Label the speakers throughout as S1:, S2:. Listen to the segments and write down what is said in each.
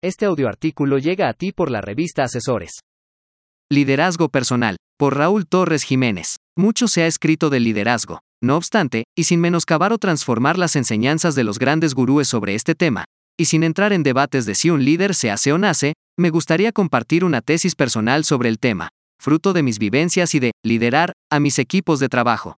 S1: Este audioartículo llega a ti por la revista Asesores.
S2: Liderazgo personal, por Raúl Torres Jiménez. Mucho se ha escrito del liderazgo. No obstante, y sin menoscabar o transformar las enseñanzas de los grandes gurúes sobre este tema, y sin entrar en debates de si un líder se hace o nace, me gustaría compartir una tesis personal sobre el tema, fruto de mis vivencias y de liderar a mis equipos de trabajo.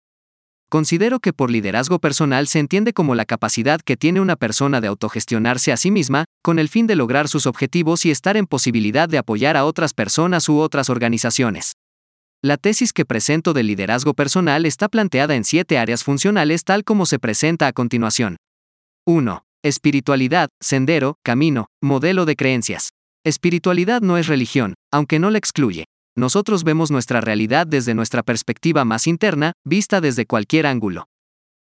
S2: Considero que por liderazgo personal se entiende como la capacidad que tiene una persona de autogestionarse a sí misma, con el fin de lograr sus objetivos y estar en posibilidad de apoyar a otras personas u otras organizaciones. La tesis que presento del liderazgo personal está planteada en siete áreas funcionales tal como se presenta a continuación. 1. Espiritualidad, sendero, camino, modelo de creencias. Espiritualidad no es religión, aunque no la excluye nosotros vemos nuestra realidad desde nuestra perspectiva más interna, vista desde cualquier ángulo.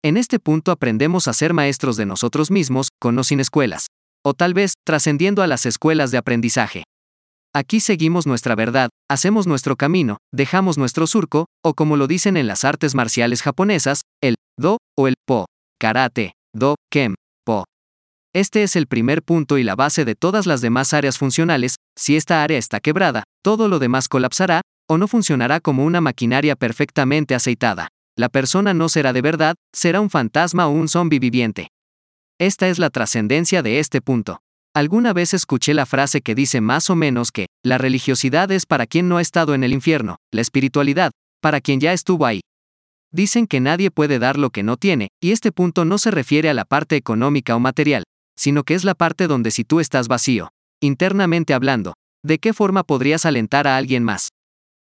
S2: En este punto aprendemos a ser maestros de nosotros mismos, con o sin escuelas, o tal vez, trascendiendo a las escuelas de aprendizaje. Aquí seguimos nuestra verdad, hacemos nuestro camino, dejamos nuestro surco, o como lo dicen en las artes marciales japonesas, el do o el po, karate, do, kem. Este es el primer punto y la base de todas las demás áreas funcionales, si esta área está quebrada, todo lo demás colapsará, o no funcionará como una maquinaria perfectamente aceitada. La persona no será de verdad, será un fantasma o un zombi viviente. Esta es la trascendencia de este punto. Alguna vez escuché la frase que dice más o menos que, la religiosidad es para quien no ha estado en el infierno, la espiritualidad, para quien ya estuvo ahí. Dicen que nadie puede dar lo que no tiene, y este punto no se refiere a la parte económica o material, sino que es la parte donde si tú estás vacío, internamente hablando, ¿de qué forma podrías alentar a alguien más?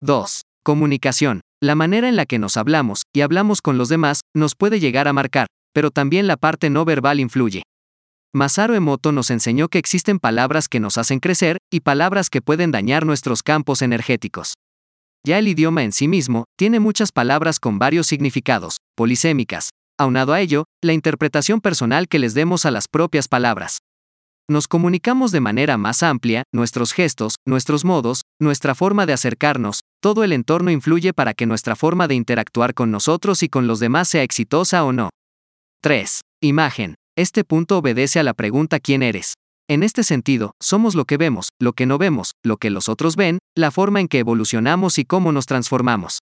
S2: 2. Comunicación. La manera en la que nos hablamos y hablamos con los demás nos puede llegar a marcar, pero también la parte no verbal influye. Masaru Emoto nos enseñó que existen palabras que nos hacen crecer y palabras que pueden dañar nuestros campos energéticos. Ya el idioma en sí mismo tiene muchas palabras con varios significados, polisémicas, aunado a ello, la interpretación personal que les demos a las propias palabras. Nos comunicamos de manera más amplia, nuestros gestos, nuestros modos, nuestra forma de acercarnos, todo el entorno influye para que nuestra forma de interactuar con nosotros y con los demás sea exitosa o no. 3. Imagen. Este punto obedece a la pregunta ¿quién eres? En este sentido, somos lo que vemos, lo que no vemos, lo que los otros ven, la forma en que evolucionamos y cómo nos transformamos.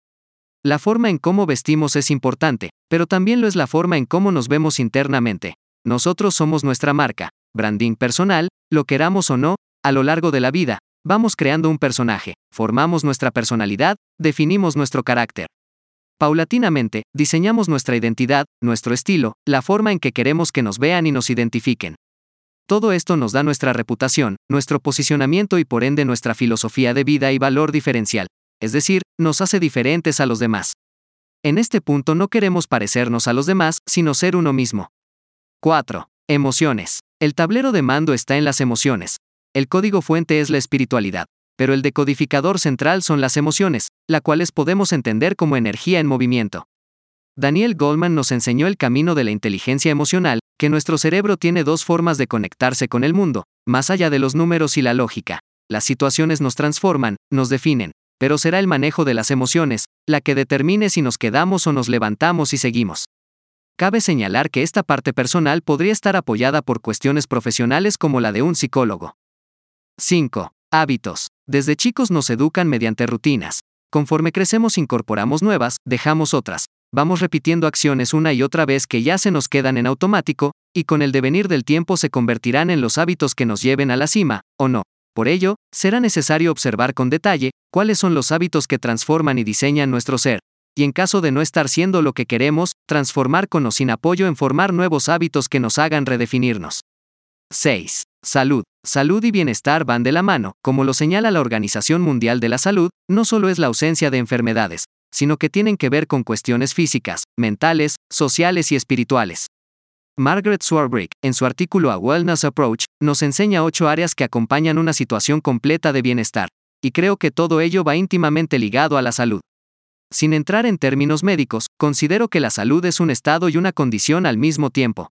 S2: La forma en cómo vestimos es importante, pero también lo es la forma en cómo nos vemos internamente. Nosotros somos nuestra marca, branding personal, lo queramos o no, a lo largo de la vida, vamos creando un personaje, formamos nuestra personalidad, definimos nuestro carácter. Paulatinamente, diseñamos nuestra identidad, nuestro estilo, la forma en que queremos que nos vean y nos identifiquen. Todo esto nos da nuestra reputación, nuestro posicionamiento y por ende nuestra filosofía de vida y valor diferencial, es decir, nos hace diferentes a los demás. En este punto no queremos parecernos a los demás, sino ser uno mismo. 4. Emociones. El tablero de mando está en las emociones. El código fuente es la espiritualidad, pero el decodificador central son las emociones, las cuales podemos entender como energía en movimiento. Daniel Goldman nos enseñó el camino de la inteligencia emocional, que nuestro cerebro tiene dos formas de conectarse con el mundo, más allá de los números y la lógica. Las situaciones nos transforman, nos definen, pero será el manejo de las emociones, la que determine si nos quedamos o nos levantamos y seguimos. Cabe señalar que esta parte personal podría estar apoyada por cuestiones profesionales como la de un psicólogo. 5. Hábitos. Desde chicos nos educan mediante rutinas. Conforme crecemos incorporamos nuevas, dejamos otras. Vamos repitiendo acciones una y otra vez que ya se nos quedan en automático, y con el devenir del tiempo se convertirán en los hábitos que nos lleven a la cima, o no. Por ello, será necesario observar con detalle cuáles son los hábitos que transforman y diseñan nuestro ser, y en caso de no estar siendo lo que queremos, transformar con o sin apoyo en formar nuevos hábitos que nos hagan redefinirnos. 6. Salud. Salud y bienestar van de la mano, como lo señala la Organización Mundial de la Salud, no solo es la ausencia de enfermedades, sino que tienen que ver con cuestiones físicas, mentales, sociales y espirituales. Margaret Swarbrick, en su artículo A Wellness Approach, nos enseña ocho áreas que acompañan una situación completa de bienestar, y creo que todo ello va íntimamente ligado a la salud. Sin entrar en términos médicos, considero que la salud es un estado y una condición al mismo tiempo.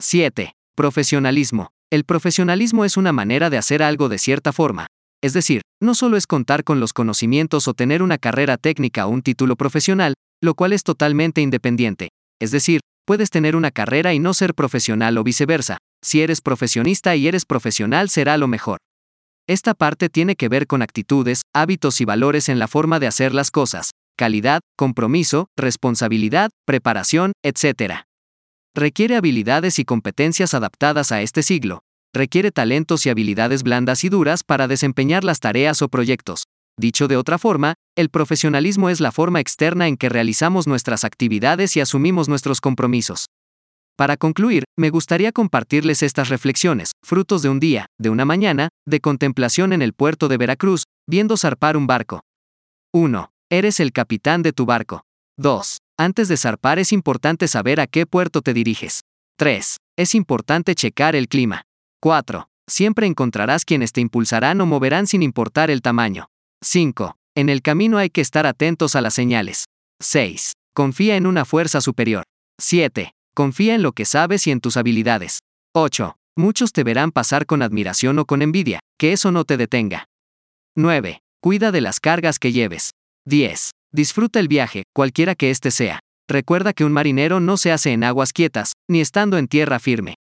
S2: 7. Profesionalismo. El profesionalismo es una manera de hacer algo de cierta forma. Es decir, no solo es contar con los conocimientos o tener una carrera técnica o un título profesional, lo cual es totalmente independiente. Es decir, puedes tener una carrera y no ser profesional o viceversa, Si eres profesionista y eres profesional será lo mejor. Esta parte tiene que ver con actitudes, hábitos y valores en la forma de hacer las cosas, calidad, compromiso, responsabilidad, preparación, etc. Requiere habilidades y competencias adaptadas a este siglo. Requiere talentos y habilidades blandas y duras para desempeñar las tareas o proyectos. Dicho de otra forma, el profesionalismo es la forma externa en que realizamos nuestras actividades y asumimos nuestros compromisos. Para concluir, me gustaría compartirles estas reflexiones, frutos de un día, de una mañana, de contemplación en el puerto de Veracruz, viendo zarpar un barco. 1. Eres el capitán de tu barco. 2. Antes de zarpar es importante saber a qué puerto te diriges. 3. Es importante checar el clima. 4. Siempre encontrarás quienes te impulsarán o moverán sin importar el tamaño. 5. En el camino hay que estar atentos a las señales. 6. Confía en una fuerza superior. 7. Confía en lo que sabes y en tus habilidades. 8. Muchos te verán pasar con admiración o con envidia, que eso no te detenga. 9. Cuida de las cargas que lleves. 10. Disfruta el viaje, cualquiera que éste sea. Recuerda que un marinero no se hace en aguas quietas, ni estando en tierra firme.